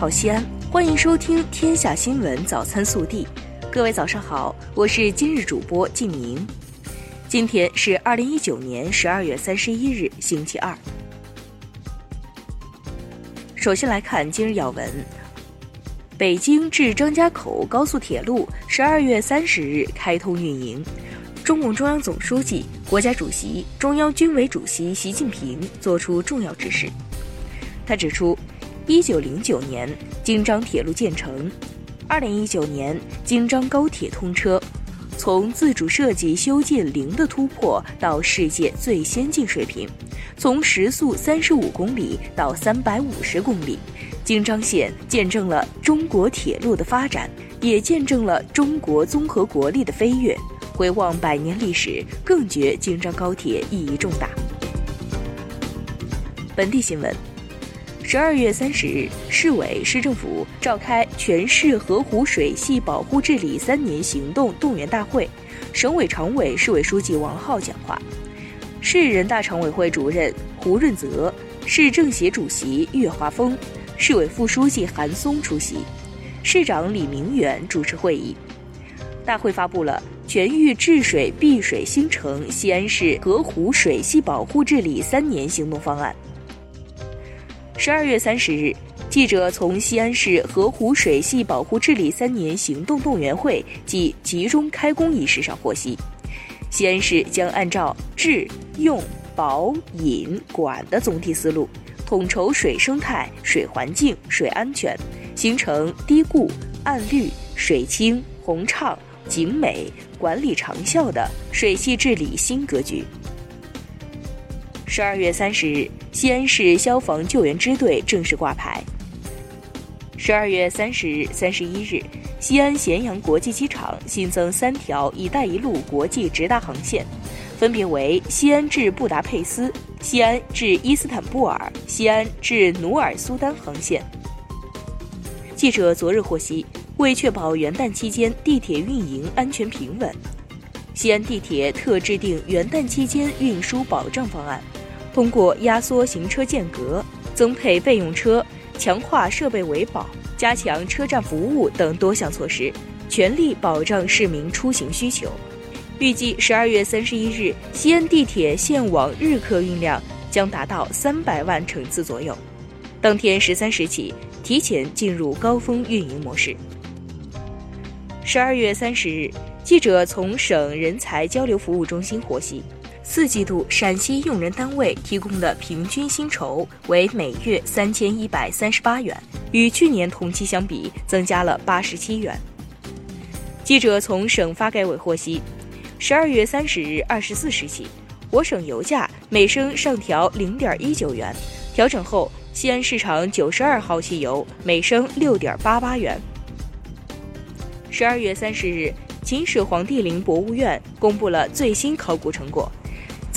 好西安，欢迎收听《天下新闻早餐速递》。各位早上好，我是今日主播静明。今天是二零一九年十二月三十一日，星期二。首先来看今日要闻：北京至张家口高速铁路十二月三十日开通运营。中共中央总书记、国家主席、中央军委主席习近平作出重要指示。他指出。一九零九年，京张铁路建成；二零一九年，京张高铁通车，从自主设计修建零的突破到世界最先进水平，从时速三十五公里到三百五十公里，京张线见证了中国铁路的发展，也见证了中国综合国力的飞跃。回望百年历史，更觉京张高铁意义重大。本地新闻。十二月三十日，市委市政府召开全市河湖水系保护治理三年行动动员大会，省委常委、市委书记王浩讲话，市人大常委会主任胡润泽、市政协主席岳华峰、市委副书记韩松出席，市长李明远主持会议。大会发布了全域治水碧水新城西安市河湖水系保护治理三年行动方案。十二月三十日，记者从西安市河湖水系保护治理三年行动动员会暨集中开工仪式上获悉，西安市将按照治、用、保、引、管的总体思路，统筹水生态、水环境、水安全，形成低固、暗绿、水清、洪畅、景美、管理长效的水系治理新格局。十二月三十日，西安市消防救援支队正式挂牌。十二月三十日、三十一日，西安咸阳国际机场新增三条“一带一路”国际直达航线，分别为西安至布达佩斯、西安至伊斯坦布尔、西安至努尔苏丹航线。记者昨日获悉，为确保元旦期间地铁运营安全平稳，西安地铁特制定元旦期间运输保障方案。通过压缩行车间隔、增配备用车、强化设备维保、加强车站服务等多项措施，全力保障市民出行需求。预计十二月三十一日，西安地铁线网日客运量将达到三百万乘次左右。当天十三时起，提前进入高峰运营模式。十二月三十日，记者从省人才交流服务中心获悉。四季度陕西用人单位提供的平均薪酬为每月三千一百三十八元，与去年同期相比增加了八十七元。记者从省发改委获悉，十二月三十日二十四时起，我省油价每升上调零点一九元，调整后，西安市场九十二号汽油每升六点八八元。十二月三十日，秦始皇帝陵博物院公布了最新考古成果。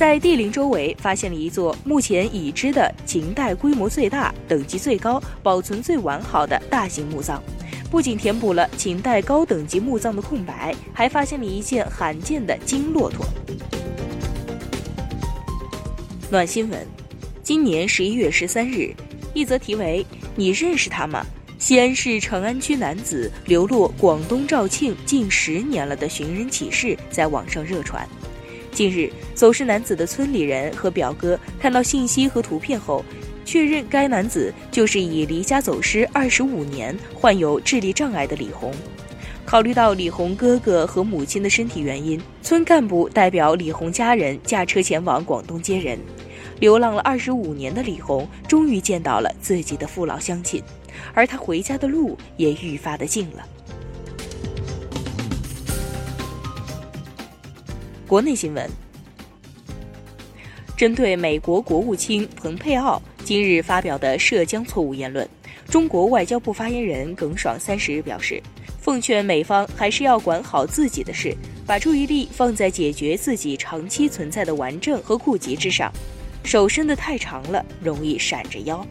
在帝陵周围发现了一座目前已知的秦代规模最大、等级最高、保存最完好的大型墓葬，不仅填补了秦代高等级墓葬的空白，还发现了一件罕见的金骆驼。暖新闻：今年十一月十三日，一则题为“你认识他吗？西安市长安区男子流落广东肇庆近十年了”的寻人启事在网上热传。近日，走失男子的村里人和表哥看到信息和图片后，确认该男子就是已离家走失二十五年、患有智力障碍的李红。考虑到李红哥哥和母亲的身体原因，村干部代表李红家人驾车前往广东接人。流浪了二十五年的李红终于见到了自己的父老乡亲，而他回家的路也愈发的近了。国内新闻：针对美国国务卿蓬佩奥今日发表的涉疆错误言论，中国外交部发言人耿爽三十日表示，奉劝美方还是要管好自己的事，把注意力放在解决自己长期存在的顽症和痼疾之上，手伸得太长了，容易闪着腰。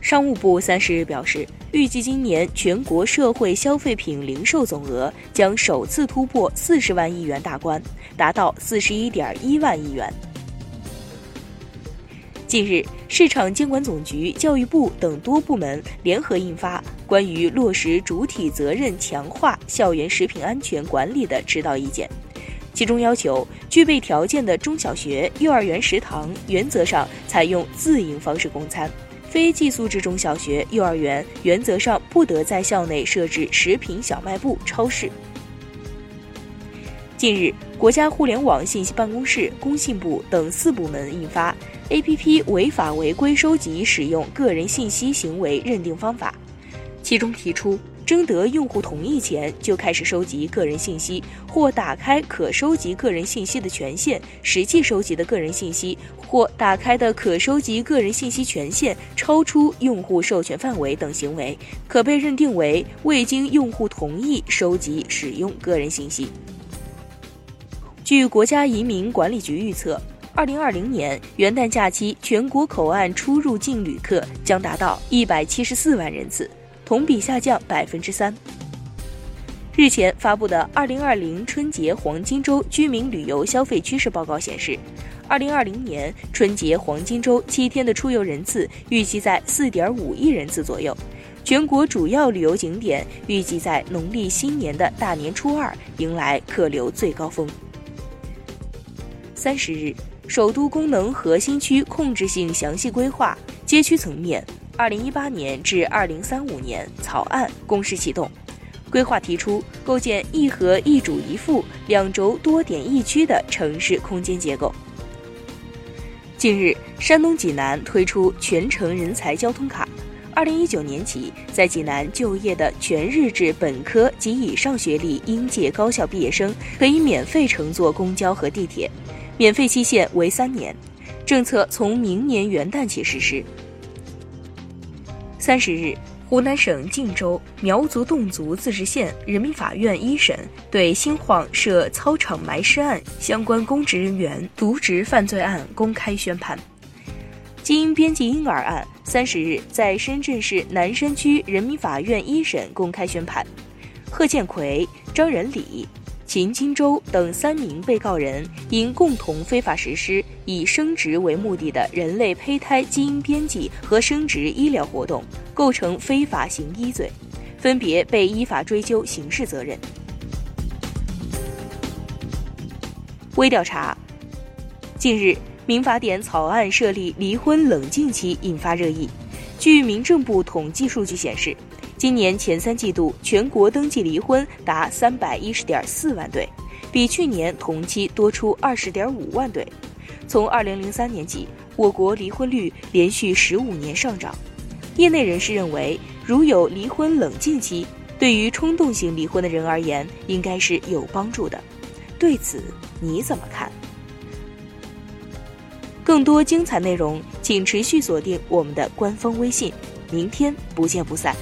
商务部三十日表示。预计今年全国社会消费品零售总额将首次突破四十万亿元大关，达到四十一点一万亿元。近日，市场监管总局、教育部等多部门联合印发《关于落实主体责任强化校园食品安全管理的指导意见》，其中要求具备条件的中小学、幼儿园食堂原则上采用自营方式供餐，非寄宿制中小学、幼儿园原则上不得在校内设置食品小卖部、超市。近日，国家互联网信息办公室、工信部等四部门印发《APP 违法违规收集使用个人信息行为认定方法》，其中提出，征得用户同意前就开始收集个人信息，或打开可收集个人信息的权限，实际收集的个人信息或打开的可收集个人信息权限超出用户授权范围等行为，可被认定为未经用户同意收集使用个人信息。据国家移民管理局预测，二零二零年元旦假期全国口岸出入境旅客将达到一百七十四万人次，同比下降百分之三。日前发布的《二零二零春节黄金周居民旅游消费趋势报告》显示，二零二零年春节黄金周七天的出游人次预计在四点五亿人次左右，全国主要旅游景点预计在农历新年的大年初二迎来客流最高峰。三十日，首都功能核心区控制性详细规划街区层面（二零一八年至二零三五年）草案公示启动。规划提出构建一核一主一副两轴多点一区的城市空间结构。近日，山东济南推出全程人才交通卡，二零一九年起，在济南就业的全日制本科及以上学历应届高校毕业生可以免费乘坐公交和地铁。免费期限为三年，政策从明年元旦起实施。三十日，湖南省靖州苗族侗族自治县人民法院一审对新晃涉操场埋尸案相关公职人员渎职犯罪案公开宣判。基因编辑婴儿案三十日在深圳市南山区人民法院一审公开宣判，贺建奎、张仁礼。秦金洲等三名被告人因共同非法实施以生殖为目的的人类胚胎基因编辑和生殖医疗活动，构成非法行医罪，分别被依法追究刑事责任。微调查：近日，民法典草案设立离婚冷静期引发热议。据民政部统计数据显示。今年前三季度，全国登记离婚达三百一十点四万对，比去年同期多出二十点五万对。从二零零三年起，我国离婚率连续十五年上涨。业内人士认为，如有离婚冷静期，对于冲动型离婚的人而言，应该是有帮助的。对此你怎么看？更多精彩内容，请持续锁定我们的官方微信。明天不见不散。